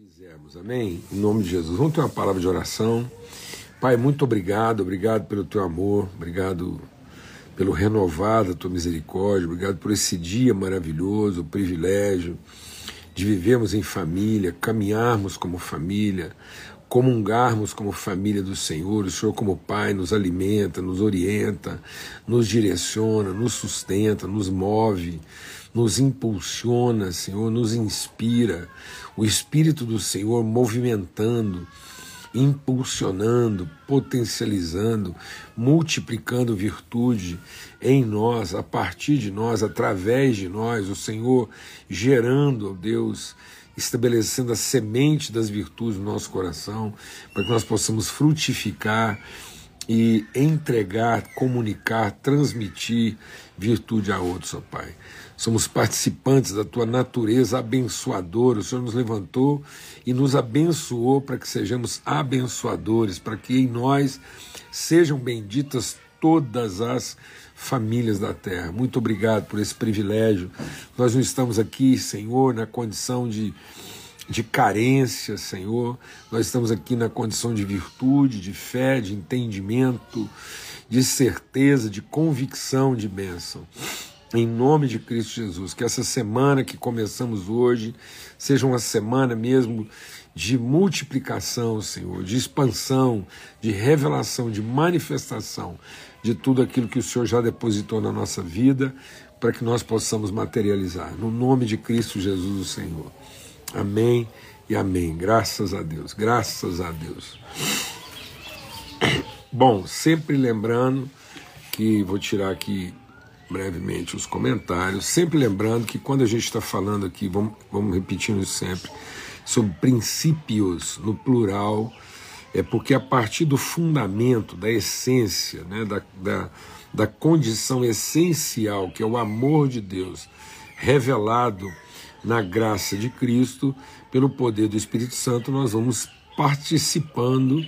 fizermos, amém? Em nome de Jesus. Vamos ter uma palavra de oração. Pai, muito obrigado, obrigado pelo teu amor, obrigado pelo renovado da tua misericórdia, obrigado por esse dia maravilhoso, o privilégio de vivermos em família, caminharmos como família, comungarmos como família do Senhor. O Senhor, como Pai, nos alimenta, nos orienta, nos direciona, nos sustenta, nos move nos impulsiona, Senhor, nos inspira. O Espírito do Senhor movimentando, impulsionando, potencializando, multiplicando virtude em nós, a partir de nós, através de nós, o Senhor gerando, ó Deus, estabelecendo a semente das virtudes no nosso coração, para que nós possamos frutificar e entregar, comunicar, transmitir virtude a outros, ó Pai somos participantes da tua natureza abençoadora. O Senhor nos levantou e nos abençoou para que sejamos abençoadores, para que em nós sejam benditas todas as famílias da terra. Muito obrigado por esse privilégio. Nós não estamos aqui, Senhor, na condição de, de carência, Senhor. Nós estamos aqui na condição de virtude, de fé, de entendimento, de certeza, de convicção, de bênção em nome de Cristo Jesus. Que essa semana que começamos hoje seja uma semana mesmo de multiplicação, Senhor, de expansão, de revelação, de manifestação de tudo aquilo que o Senhor já depositou na nossa vida, para que nós possamos materializar. No nome de Cristo Jesus, o Senhor. Amém e amém. Graças a Deus, graças a Deus. Bom, sempre lembrando que vou tirar aqui brevemente os comentários, sempre lembrando que quando a gente está falando aqui, vamos, vamos repetindo sempre, sobre princípios no plural, é porque a partir do fundamento, da essência, né, da, da, da condição essencial, que é o amor de Deus, revelado na graça de Cristo, pelo poder do Espírito Santo, nós vamos participando,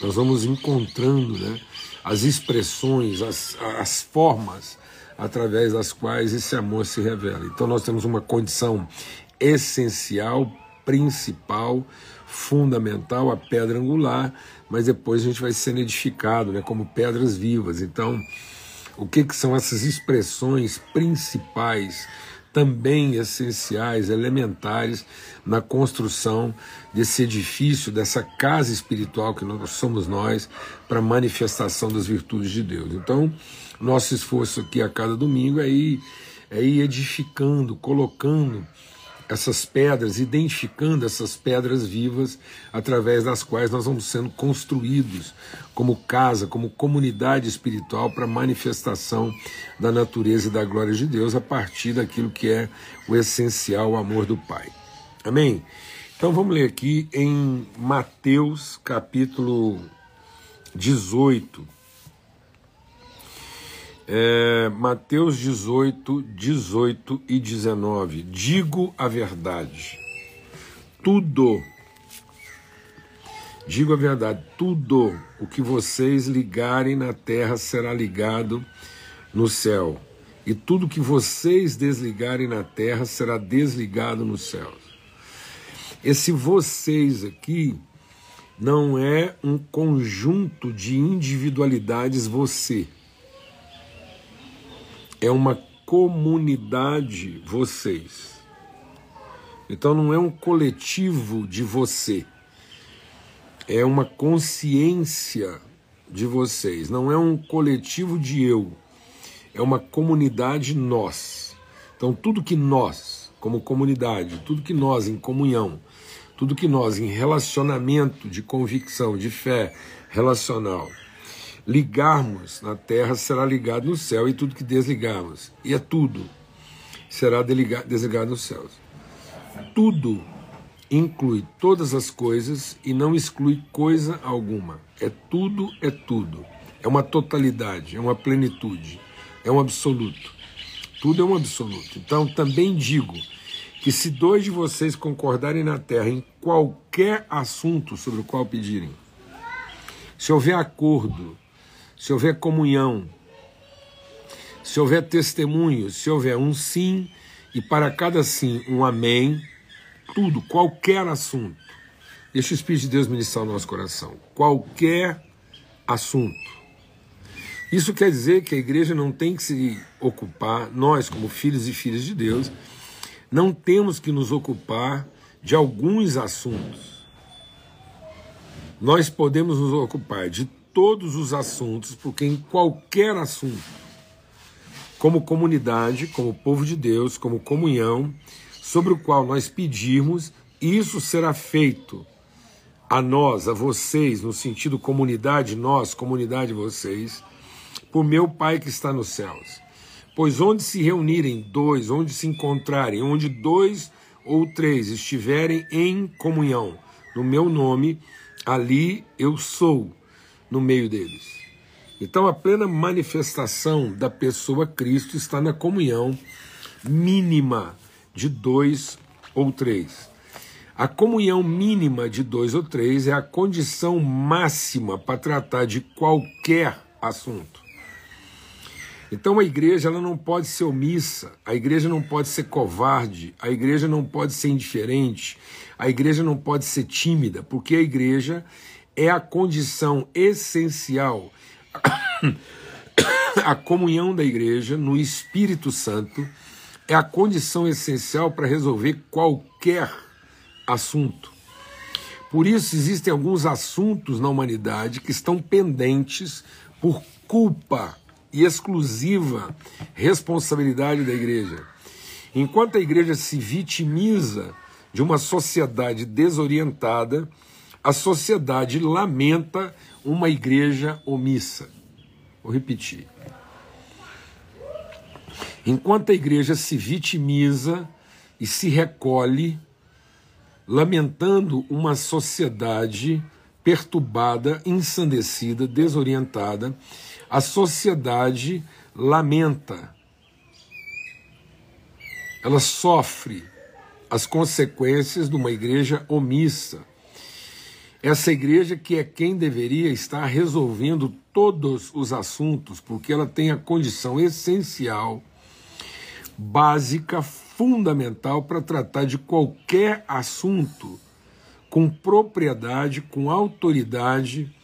nós vamos encontrando né, as expressões, as, as formas através das quais esse amor se revela. Então nós temos uma condição essencial, principal, fundamental, a pedra angular, mas depois a gente vai sendo edificado, né, como pedras vivas. Então, o que, que são essas expressões principais, também essenciais, elementares na construção desse edifício, dessa casa espiritual que nós somos nós, para manifestação das virtudes de Deus. Então, nosso esforço aqui a cada domingo é ir, é ir edificando, colocando essas pedras, identificando essas pedras vivas através das quais nós vamos sendo construídos como casa, como comunidade espiritual para manifestação da natureza e da glória de Deus a partir daquilo que é o essencial, o amor do Pai. Amém? Então vamos ler aqui em Mateus capítulo 18, é, Mateus 18, 18 e 19. Digo a verdade. Tudo, digo a verdade, tudo o que vocês ligarem na terra será ligado no céu, e tudo que vocês desligarem na terra será desligado no céu. Esse vocês aqui não é um conjunto de individualidades você é uma comunidade vocês. Então não é um coletivo de você, é uma consciência de vocês, não é um coletivo de eu, é uma comunidade nós. Então tudo que nós, como comunidade, tudo que nós em comunhão, tudo que nós em relacionamento de convicção, de fé relacional, ligarmos na terra será ligado no céu, e tudo que desligarmos, e é tudo, será desligado nos céus. Tudo inclui todas as coisas e não exclui coisa alguma. É tudo, é tudo. É uma totalidade, é uma plenitude, é um absoluto. Tudo é um absoluto. Então também digo que se dois de vocês concordarem na terra em qualquer assunto sobre o qual pedirem, se houver acordo se houver comunhão, se houver testemunho, se houver um sim e para cada sim um amém, tudo, qualquer assunto. Deixa o Espírito de Deus ministrar o nosso coração. Qualquer assunto. Isso quer dizer que a igreja não tem que se ocupar, nós, como filhos e filhas de Deus, não temos que nos ocupar de alguns assuntos. Nós podemos nos ocupar de todos os assuntos, porque em qualquer assunto, como comunidade, como povo de Deus, como comunhão, sobre o qual nós pedirmos, isso será feito a nós, a vocês, no sentido comunidade, nós, comunidade vocês, por meu Pai que está nos céus. Pois onde se reunirem dois, onde se encontrarem, onde dois ou três estiverem em comunhão, no meu nome, ali eu sou no meio deles. Então, a plena manifestação da pessoa Cristo está na comunhão mínima de dois ou três. A comunhão mínima de dois ou três é a condição máxima para tratar de qualquer assunto. Então a igreja ela não pode ser omissa, a igreja não pode ser covarde, a igreja não pode ser indiferente, a igreja não pode ser tímida, porque a igreja é a condição essencial, a comunhão da igreja no Espírito Santo é a condição essencial para resolver qualquer assunto. Por isso, existem alguns assuntos na humanidade que estão pendentes por culpa e exclusiva responsabilidade da igreja. Enquanto a igreja se vitimiza de uma sociedade desorientada, a sociedade lamenta uma igreja omissa. Vou repetir. Enquanto a igreja se vitimiza e se recolhe, lamentando uma sociedade perturbada, ensandecida, desorientada, a sociedade lamenta. Ela sofre as consequências de uma igreja omissa essa igreja que é quem deveria estar resolvendo todos os assuntos, porque ela tem a condição essencial, básica, fundamental para tratar de qualquer assunto com propriedade, com autoridade,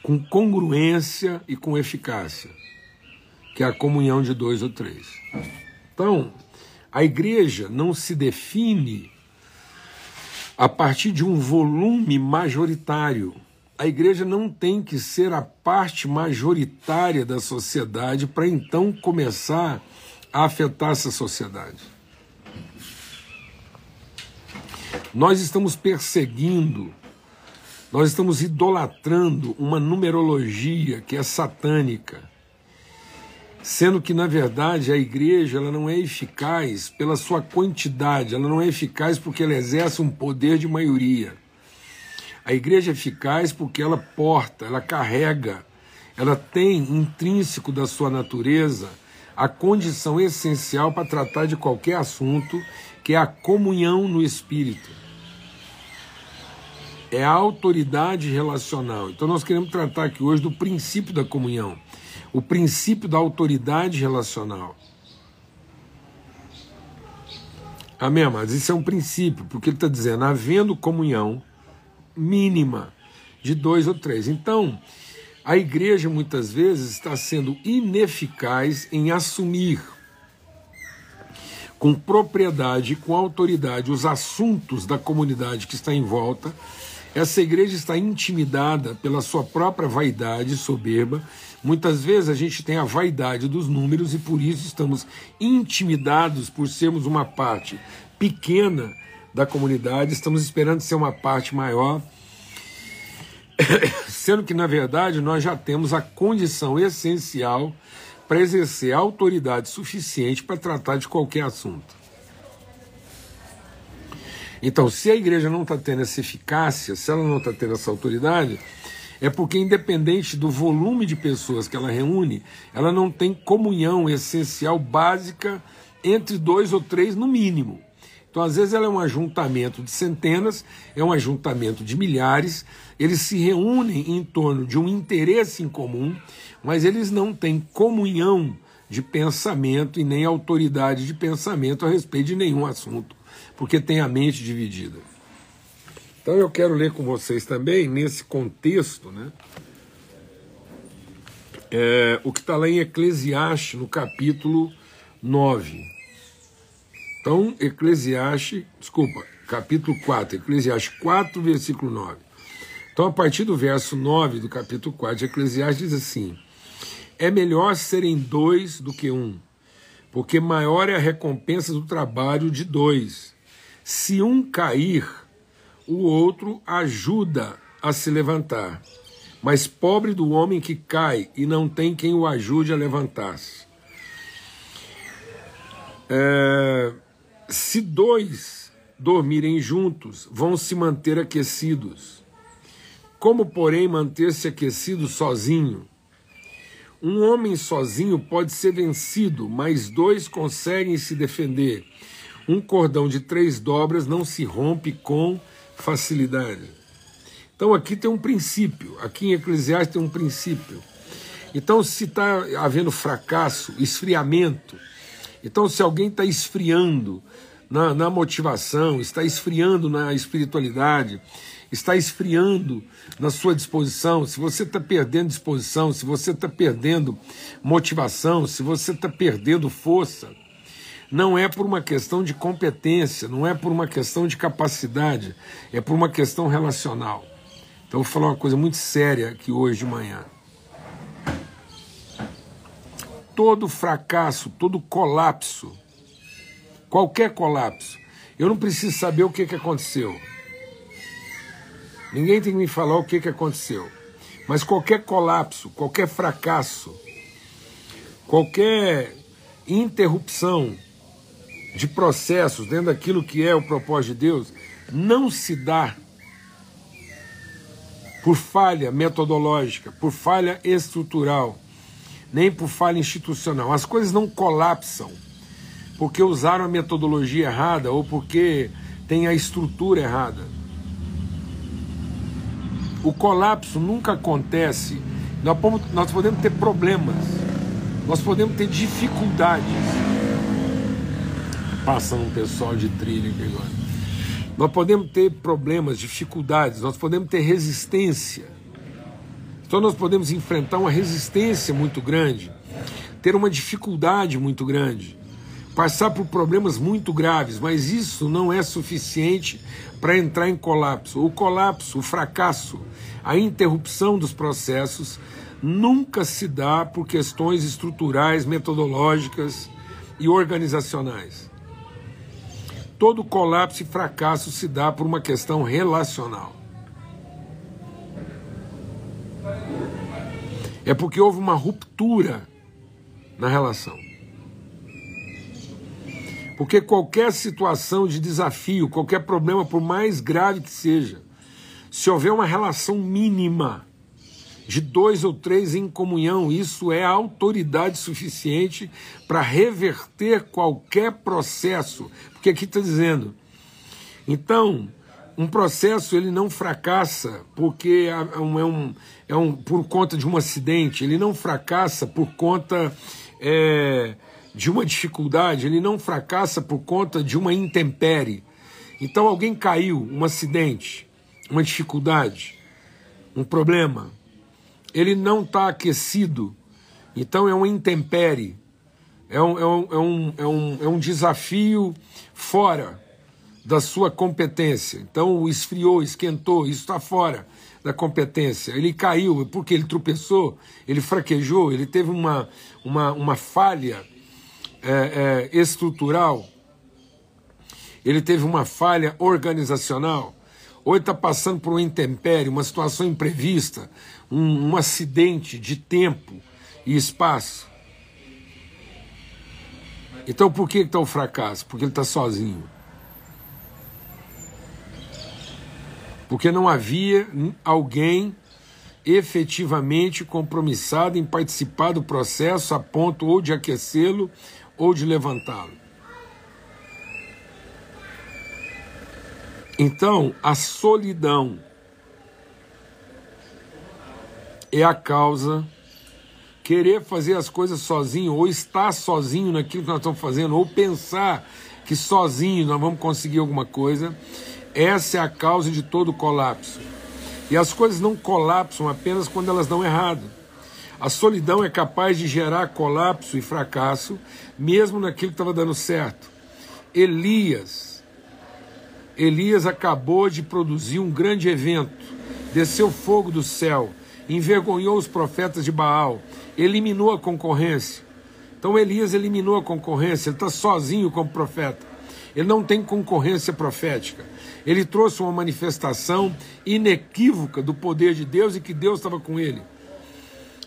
com congruência e com eficácia, que é a comunhão de dois ou três. Então, a igreja não se define a partir de um volume majoritário. A igreja não tem que ser a parte majoritária da sociedade para então começar a afetar essa sociedade. Nós estamos perseguindo, nós estamos idolatrando uma numerologia que é satânica sendo que na verdade a igreja ela não é eficaz pela sua quantidade, ela não é eficaz porque ela exerce um poder de maioria. A igreja é eficaz porque ela porta, ela carrega, ela tem intrínseco da sua natureza a condição essencial para tratar de qualquer assunto, que é a comunhão no espírito. É a autoridade relacional. Então nós queremos tratar aqui hoje do princípio da comunhão o princípio da autoridade relacional. Amém, mas isso é um princípio, porque ele está dizendo, havendo comunhão mínima de dois ou três. Então, a igreja muitas vezes está sendo ineficaz em assumir com propriedade, com autoridade, os assuntos da comunidade que está em volta. Essa igreja está intimidada pela sua própria vaidade soberba. Muitas vezes a gente tem a vaidade dos números e por isso estamos intimidados por sermos uma parte pequena da comunidade, estamos esperando ser uma parte maior, sendo que na verdade nós já temos a condição essencial para exercer autoridade suficiente para tratar de qualquer assunto. Então, se a igreja não está tendo essa eficácia, se ela não está tendo essa autoridade, é porque, independente do volume de pessoas que ela reúne, ela não tem comunhão essencial básica entre dois ou três, no mínimo. Então, às vezes, ela é um ajuntamento de centenas, é um ajuntamento de milhares, eles se reúnem em torno de um interesse em comum, mas eles não têm comunhão de pensamento e nem autoridade de pensamento a respeito de nenhum assunto porque tem a mente dividida. Então eu quero ler com vocês também, nesse contexto, né, é, o que está lá em Eclesiastes, no capítulo 9. Então, Eclesiastes, desculpa, capítulo 4, Eclesiastes 4, versículo 9. Então, a partir do verso 9 do capítulo 4 de Eclesiastes, diz assim: É melhor serem dois do que um, porque maior é a recompensa do trabalho de dois. Se um cair, o outro ajuda a se levantar. Mas pobre do homem que cai e não tem quem o ajude a levantar-se. É, se dois dormirem juntos, vão se manter aquecidos. Como, porém, manter-se aquecido sozinho? Um homem sozinho pode ser vencido, mas dois conseguem se defender. Um cordão de três dobras não se rompe com facilidade. Então aqui tem um princípio, aqui em Eclesiastes tem um princípio. Então, se está havendo fracasso, esfriamento, então se alguém está esfriando na, na motivação, está esfriando na espiritualidade, está esfriando na sua disposição, se você está perdendo disposição, se você está perdendo motivação, se você está perdendo força, não é por uma questão de competência, não é por uma questão de capacidade, é por uma questão relacional. Então, eu vou falar uma coisa muito séria aqui hoje de manhã. Todo fracasso, todo colapso, qualquer colapso, eu não preciso saber o que, que aconteceu. Ninguém tem que me falar o que, que aconteceu. Mas qualquer colapso, qualquer fracasso, qualquer interrupção de processos dentro daquilo que é o propósito de Deus, não se dá por falha metodológica, por falha estrutural, nem por falha institucional. As coisas não colapsam porque usaram a metodologia errada ou porque tem a estrutura errada. O colapso nunca acontece. Nós podemos ter problemas, nós podemos ter dificuldades. Passa um pessoal de trilha aqui agora. Nós podemos ter problemas, dificuldades, nós podemos ter resistência. Então nós podemos enfrentar uma resistência muito grande, ter uma dificuldade muito grande, passar por problemas muito graves, mas isso não é suficiente para entrar em colapso. O colapso, o fracasso, a interrupção dos processos nunca se dá por questões estruturais, metodológicas e organizacionais. Todo colapso e fracasso se dá por uma questão relacional. É porque houve uma ruptura na relação. Porque qualquer situação de desafio, qualquer problema, por mais grave que seja, se houver uma relação mínima de dois ou três em comunhão, isso é autoridade suficiente para reverter qualquer processo. Porque aqui está dizendo. Então, um processo ele não fracassa porque é um, é um, por conta de um acidente, ele não fracassa por conta é, de uma dificuldade, ele não fracassa por conta de uma intempérie. Então alguém caiu, um acidente, uma dificuldade, um problema, ele não está aquecido, então é uma intempérie, é um, é, um, é, um, é, um, é um desafio fora da sua competência. Então esfriou, esquentou, isso está fora da competência. Ele caiu porque ele tropeçou, ele fraquejou, ele teve uma, uma, uma falha é, é, estrutural, ele teve uma falha organizacional, ou está passando por um intempério, uma situação imprevista, um, um acidente de tempo e espaço. Então por que está o fracasso? Porque ele está sozinho. Porque não havia alguém efetivamente compromissado em participar do processo a ponto ou de aquecê-lo ou de levantá-lo. Então, a solidão é a causa querer fazer as coisas sozinho ou estar sozinho naquilo que nós estamos fazendo ou pensar que sozinho nós vamos conseguir alguma coisa, essa é a causa de todo colapso. E as coisas não colapsam apenas quando elas dão errado. A solidão é capaz de gerar colapso e fracasso, mesmo naquilo que estava dando certo. Elias, Elias acabou de produzir um grande evento, desceu fogo do céu, envergonhou os profetas de Baal, eliminou a concorrência. Então Elias eliminou a concorrência, ele está sozinho como profeta. Ele não tem concorrência profética. Ele trouxe uma manifestação inequívoca do poder de Deus e que Deus estava com ele.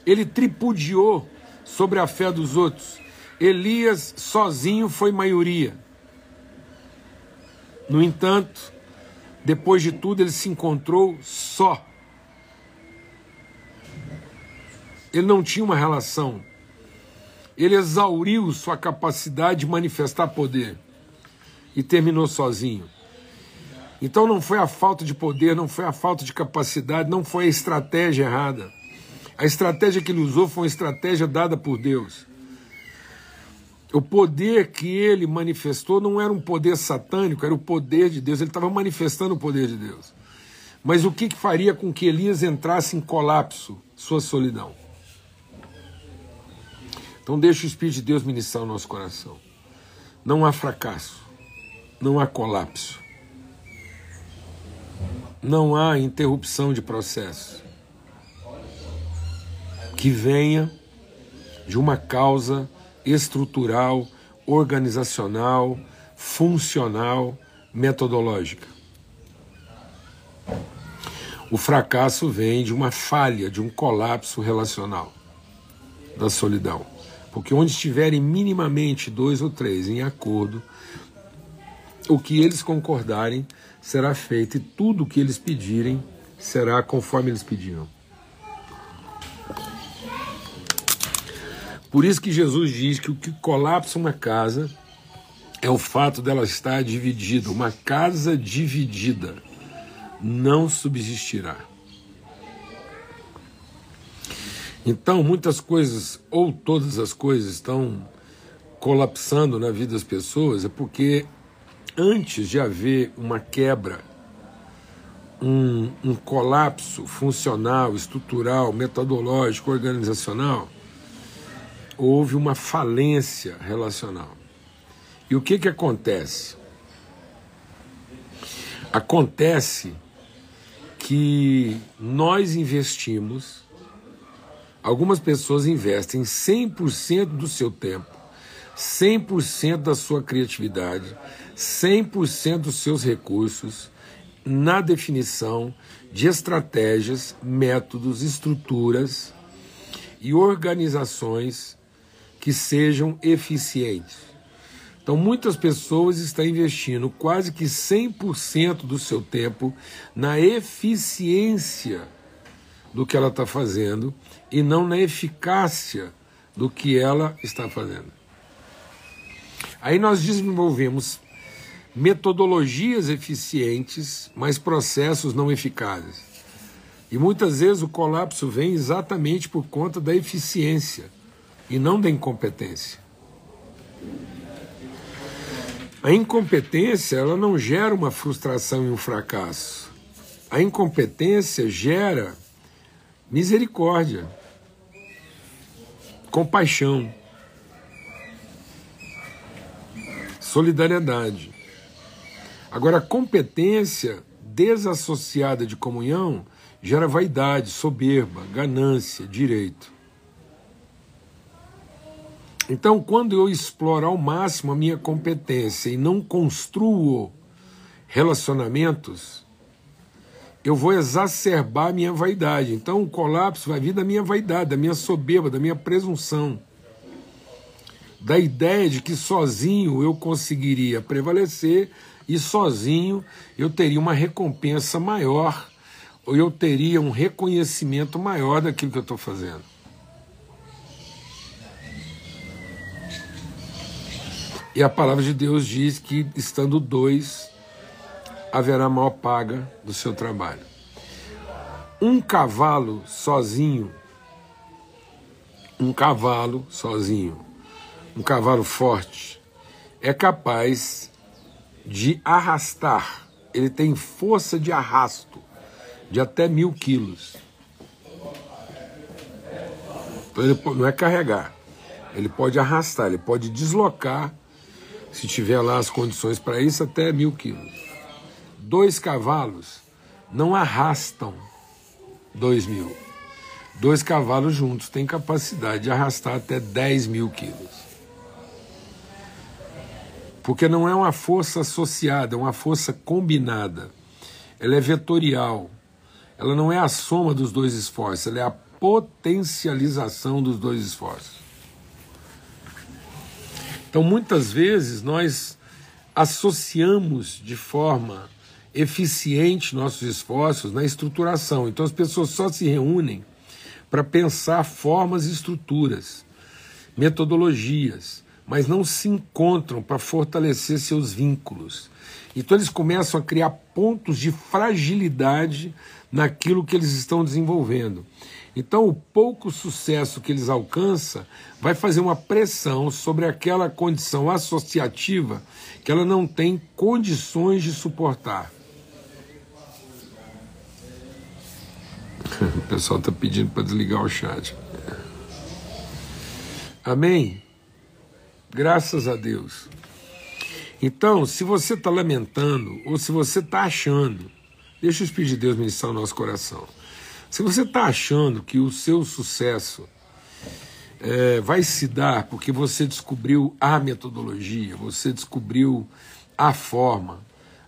Ele tripudiou sobre a fé dos outros. Elias sozinho foi maioria. No entanto, depois de tudo, ele se encontrou só. Ele não tinha uma relação. Ele exauriu sua capacidade de manifestar poder e terminou sozinho. Então não foi a falta de poder, não foi a falta de capacidade, não foi a estratégia errada. A estratégia que ele usou foi uma estratégia dada por Deus. O poder que ele manifestou não era um poder satânico, era o poder de Deus. Ele estava manifestando o poder de Deus. Mas o que, que faria com que Elias entrasse em colapso? Sua solidão. Então deixa o Espírito de Deus ministrar o nosso coração. Não há fracasso, não há colapso, não há interrupção de processo que venha de uma causa estrutural, organizacional, funcional, metodológica. O fracasso vem de uma falha, de um colapso relacional, da solidão. Porque onde estiverem minimamente dois ou três em acordo, o que eles concordarem será feito e tudo o que eles pedirem será conforme eles pediram. Por isso que Jesus diz que o que colapsa uma casa é o fato dela estar dividida. Uma casa dividida não subsistirá. Então, muitas coisas, ou todas as coisas, estão colapsando na vida das pessoas, é porque antes de haver uma quebra, um, um colapso funcional, estrutural, metodológico, organizacional, houve uma falência relacional. E o que, que acontece? Acontece que nós investimos Algumas pessoas investem 100% do seu tempo, 100% da sua criatividade, 100% dos seus recursos na definição de estratégias, métodos, estruturas e organizações que sejam eficientes. Então, muitas pessoas estão investindo quase que 100% do seu tempo na eficiência do que ela está fazendo e não na eficácia do que ela está fazendo. Aí nós desenvolvemos metodologias eficientes, mas processos não eficazes. E muitas vezes o colapso vem exatamente por conta da eficiência e não da incompetência. A incompetência ela não gera uma frustração e um fracasso. A incompetência gera misericórdia, compaixão, solidariedade. Agora, competência desassociada de comunhão gera vaidade, soberba, ganância, direito. Então, quando eu exploro ao máximo a minha competência e não construo relacionamentos, eu vou exacerbar a minha vaidade. Então o colapso vai vir da minha vaidade, da minha soberba, da minha presunção. Da ideia de que sozinho eu conseguiria prevalecer e sozinho eu teria uma recompensa maior, ou eu teria um reconhecimento maior daquilo que eu estou fazendo. E a palavra de Deus diz que estando dois, haverá maior paga do seu trabalho. Um cavalo sozinho, um cavalo sozinho, um cavalo forte, é capaz de arrastar, ele tem força de arrasto de até mil quilos. Então ele não é carregar, ele pode arrastar, ele pode deslocar, se tiver lá as condições para isso, até mil quilos. Dois cavalos não arrastam dois mil. Dois cavalos juntos têm capacidade de arrastar até 10 mil quilos. Porque não é uma força associada, é uma força combinada. Ela é vetorial. Ela não é a soma dos dois esforços, ela é a potencialização dos dois esforços. Então, muitas vezes, nós associamos de forma eficiente nossos esforços na estruturação. Então, as pessoas só se reúnem para pensar formas e estruturas, metodologias, mas não se encontram para fortalecer seus vínculos. Então eles começam a criar pontos de fragilidade naquilo que eles estão desenvolvendo. Então o pouco sucesso que eles alcançam vai fazer uma pressão sobre aquela condição associativa que ela não tem condições de suportar. O pessoal está pedindo para desligar o chat. Amém? Graças a Deus. Então, se você está lamentando, ou se você está achando, deixa o Espírito de Deus ministrar o nosso coração. Se você está achando que o seu sucesso é, vai se dar porque você descobriu a metodologia, você descobriu a forma,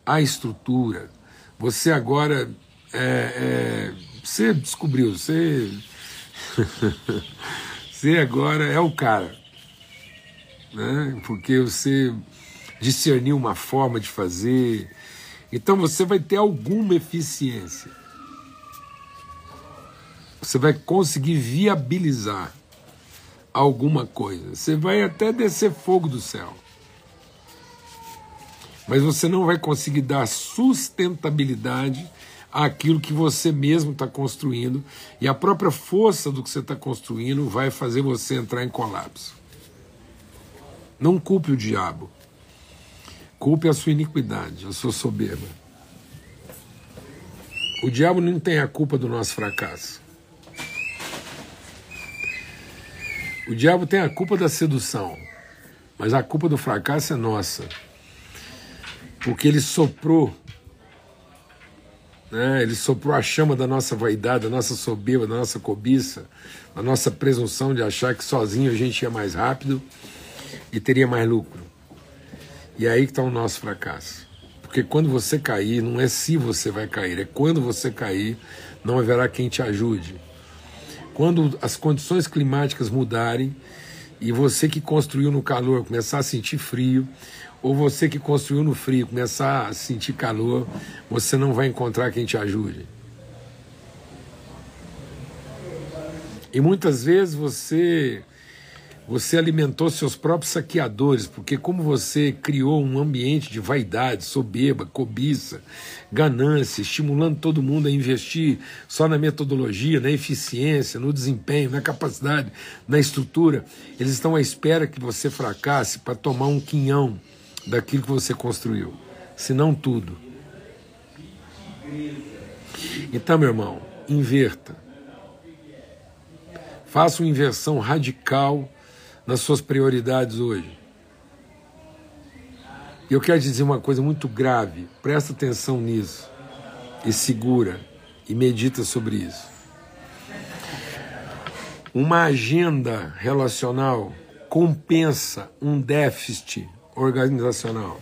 a estrutura, você agora é, é, você descobriu, você você agora é o cara né? porque você discerniu uma forma de fazer. Então você vai ter alguma eficiência. Você vai conseguir viabilizar alguma coisa. Você vai até descer fogo do céu. Mas você não vai conseguir dar sustentabilidade àquilo que você mesmo está construindo, e a própria força do que você está construindo vai fazer você entrar em colapso. Não culpe o diabo. Culpe a sua iniquidade, a sua soberba. O diabo não tem a culpa do nosso fracasso. O diabo tem a culpa da sedução, mas a culpa do fracasso é nossa. Porque ele soprou, né? ele soprou a chama da nossa vaidade, da nossa soberba, da nossa cobiça, da nossa presunção de achar que sozinho a gente ia mais rápido e teria mais lucro. E é aí que está o nosso fracasso. Porque quando você cair, não é se você vai cair, é quando você cair, não haverá quem te ajude. Quando as condições climáticas mudarem e você que construiu no calor começar a sentir frio, ou você que construiu no frio começar a sentir calor, você não vai encontrar quem te ajude. E muitas vezes você você alimentou seus próprios saqueadores, porque como você criou um ambiente de vaidade, soberba, cobiça, ganância, estimulando todo mundo a investir só na metodologia, na eficiência, no desempenho, na capacidade, na estrutura, eles estão à espera que você fracasse para tomar um quinhão daquilo que você construiu, se não tudo. Então, meu irmão, inverta. Faça uma inversão radical nas suas prioridades hoje. E eu quero dizer uma coisa muito grave, presta atenção nisso, e segura, e medita sobre isso. Uma agenda relacional compensa um déficit organizacional.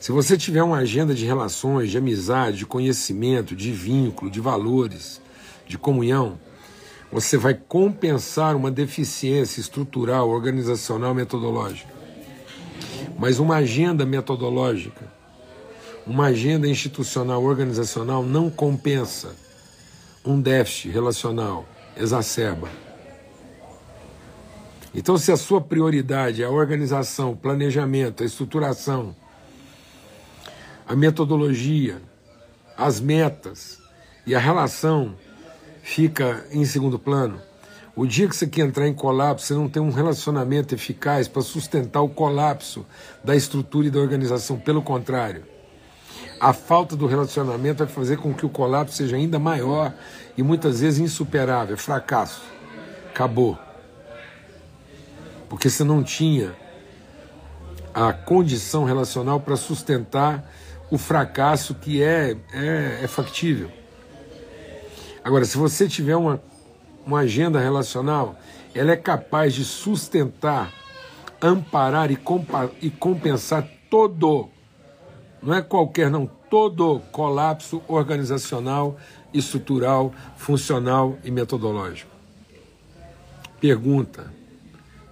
Se você tiver uma agenda de relações, de amizade, de conhecimento, de vínculo, de valores, de comunhão, você vai compensar uma deficiência estrutural, organizacional, metodológica. Mas uma agenda metodológica, uma agenda institucional, organizacional não compensa um déficit relacional, exacerba. Então, se a sua prioridade é a organização, o planejamento, a estruturação, a metodologia, as metas e a relação fica em segundo plano, O dia que você quer entrar em colapso, você não tem um relacionamento eficaz para sustentar o colapso da estrutura e da organização. Pelo contrário, a falta do relacionamento vai fazer com que o colapso seja ainda maior e muitas vezes insuperável. Fracasso. Acabou. Porque você não tinha a condição relacional para sustentar o fracasso que é, é, é factível. Agora, se você tiver uma uma agenda relacional, ela é capaz de sustentar, amparar e, e compensar todo, não é qualquer, não, todo colapso organizacional, estrutural, funcional e metodológico. Pergunta: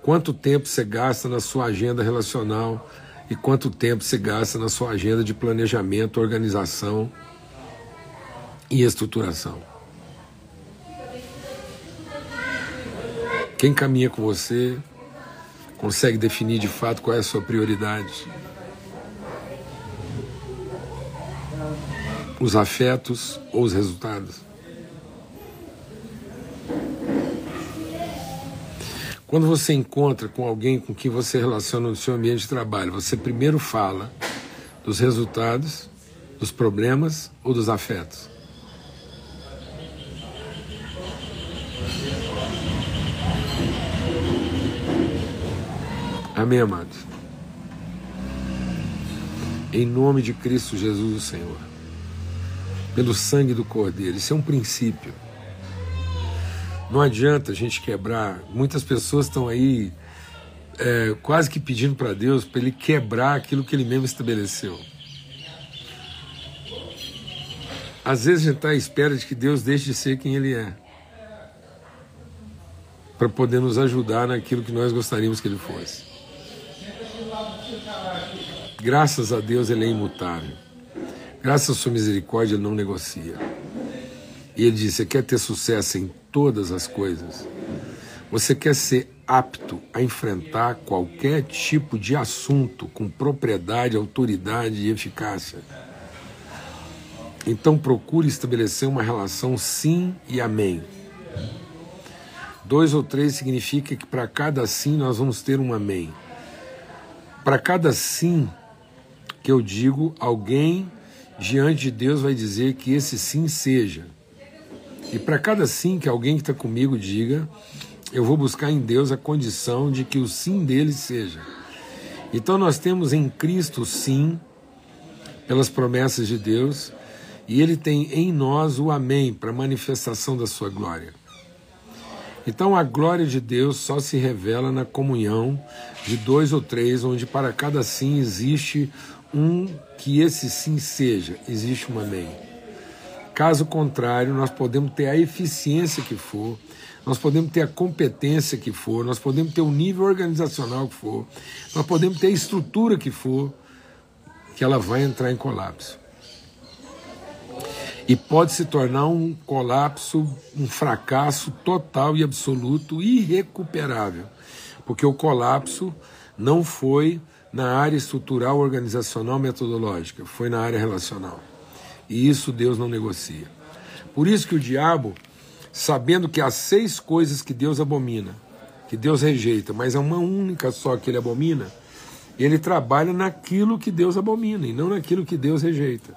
quanto tempo você gasta na sua agenda relacional e quanto tempo você gasta na sua agenda de planejamento, organização e estruturação? Quem caminha com você consegue definir de fato qual é a sua prioridade. Os afetos ou os resultados. Quando você encontra com alguém com quem você relaciona no seu ambiente de trabalho, você primeiro fala dos resultados, dos problemas ou dos afetos? Amém, amados? Em nome de Cristo Jesus, o Senhor. Pelo sangue do Cordeiro. Isso é um princípio. Não adianta a gente quebrar. Muitas pessoas estão aí é, quase que pedindo para Deus para Ele quebrar aquilo que Ele mesmo estabeleceu. Às vezes a gente está à espera de que Deus deixe de ser quem Ele é, para poder nos ajudar naquilo que nós gostaríamos que Ele fosse. Graças a Deus ele é imutável. Graças à sua misericórdia ele não negocia. E ele diz: Você quer ter sucesso em todas as coisas? Você quer ser apto a enfrentar qualquer tipo de assunto com propriedade, autoridade e eficácia? Então procure estabelecer uma relação sim e amém. Dois ou três significa que para cada sim nós vamos ter um amém. Para cada sim que eu digo, alguém diante de Deus vai dizer que esse sim seja. E para cada sim que alguém que está comigo diga, eu vou buscar em Deus a condição de que o sim dele seja. Então nós temos em Cristo sim, pelas promessas de Deus, e ele tem em nós o amém para manifestação da sua glória. Então a glória de Deus só se revela na comunhão de dois ou três, onde para cada sim existe um que esse sim seja, existe um amém. Caso contrário, nós podemos ter a eficiência que for, nós podemos ter a competência que for, nós podemos ter o nível organizacional que for, nós podemos ter a estrutura que for, que ela vai entrar em colapso. E pode se tornar um colapso, um fracasso total e absoluto, irrecuperável, porque o colapso não foi na área estrutural, organizacional, metodológica, foi na área relacional. E isso Deus não negocia. Por isso que o diabo, sabendo que há seis coisas que Deus abomina, que Deus rejeita, mas é uma única só que ele abomina, ele trabalha naquilo que Deus abomina e não naquilo que Deus rejeita.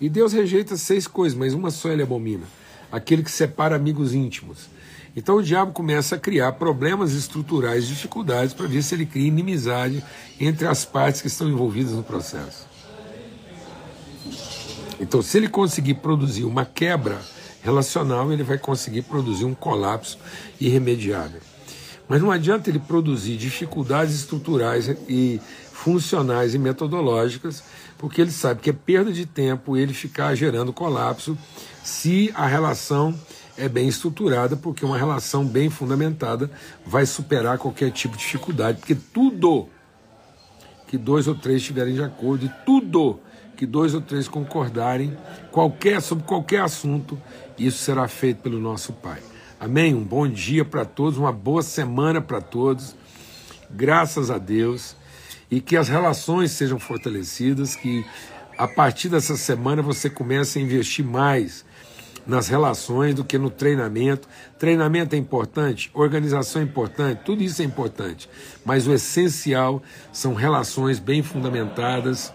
E Deus rejeita seis coisas, mas uma só ele abomina: aquele que separa amigos íntimos. Então o diabo começa a criar problemas estruturais, dificuldades, para ver se ele cria inimizade entre as partes que estão envolvidas no processo. Então, se ele conseguir produzir uma quebra relacional, ele vai conseguir produzir um colapso irremediável. Mas não adianta ele produzir dificuldades estruturais e funcionais e metodológicas porque ele sabe que é perda de tempo ele ficar gerando colapso se a relação é bem estruturada, porque uma relação bem fundamentada vai superar qualquer tipo de dificuldade, porque tudo que dois ou três estiverem de acordo e tudo que dois ou três concordarem qualquer sobre qualquer assunto, isso será feito pelo nosso Pai. Amém? Um bom dia para todos, uma boa semana para todos. Graças a Deus e que as relações sejam fortalecidas, que a partir dessa semana você comece a investir mais nas relações do que no treinamento. Treinamento é importante, organização é importante, tudo isso é importante. Mas o essencial são relações bem fundamentadas,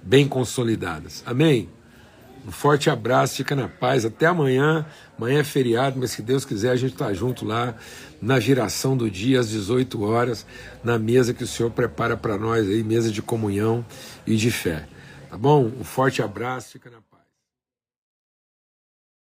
bem consolidadas. Amém? Um forte abraço, fica na paz. Até amanhã. Amanhã é feriado, mas se Deus quiser, a gente está junto lá na giração do dia, às 18 horas, na mesa que o Senhor prepara para nós aí, mesa de comunhão e de fé. Tá bom? Um forte abraço, fica na paz.